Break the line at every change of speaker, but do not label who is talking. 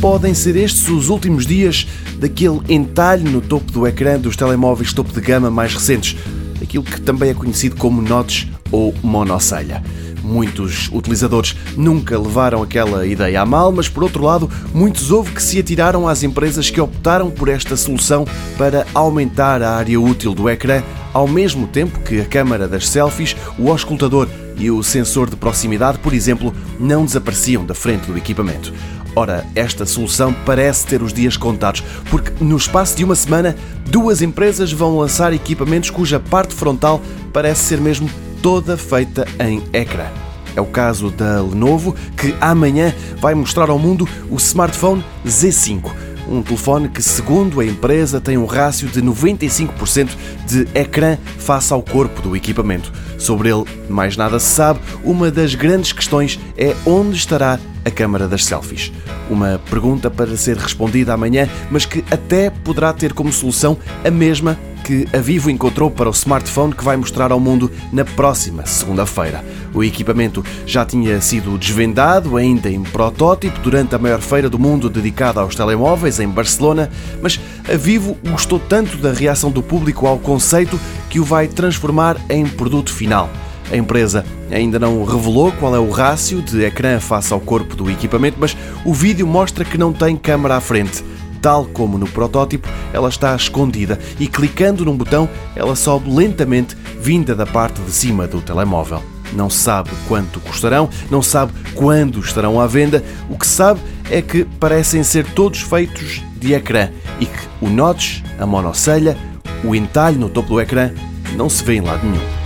podem ser estes os últimos dias daquele entalhe no topo do ecrã dos telemóveis topo de gama mais recentes, aquilo que também é conhecido como notch ou monocelha. Muitos utilizadores nunca levaram aquela ideia a mal, mas por outro lado, muitos houve que se atiraram às empresas que optaram por esta solução para aumentar a área útil do ecrã, ao mesmo tempo que a câmara das selfies, o auscultador e o sensor de proximidade, por exemplo, não desapareciam da frente do equipamento. Ora, esta solução parece ter os dias contados, porque no espaço de uma semana, duas empresas vão lançar equipamentos cuja parte frontal parece ser mesmo toda feita em ecrã. É o caso da Lenovo, que amanhã vai mostrar ao mundo o smartphone Z5, um telefone que, segundo a empresa, tem um rácio de 95% de ecrã face ao corpo do equipamento. Sobre ele, mais nada se sabe. Uma das grandes questões é onde estará a câmara das selfies. Uma pergunta para ser respondida amanhã, mas que até poderá ter como solução a mesma que a Vivo encontrou para o smartphone que vai mostrar ao mundo na próxima segunda-feira. O equipamento já tinha sido desvendado, ainda em protótipo, durante a maior feira do mundo dedicada aos telemóveis, em Barcelona, mas a Vivo gostou tanto da reação do público ao conceito que o vai transformar em produto final. A empresa ainda não revelou qual é o rácio de ecrã face ao corpo do equipamento, mas o vídeo mostra que não tem câmara à frente. Tal como no protótipo, ela está escondida e clicando num botão, ela sobe lentamente, vinda da parte de cima do telemóvel. Não sabe quanto custarão, não sabe quando estarão à venda. O que sabe é que parecem ser todos feitos de ecrã e que o notch, a monocelha, o entalhe no topo do ecrã não se vê em lado nenhum.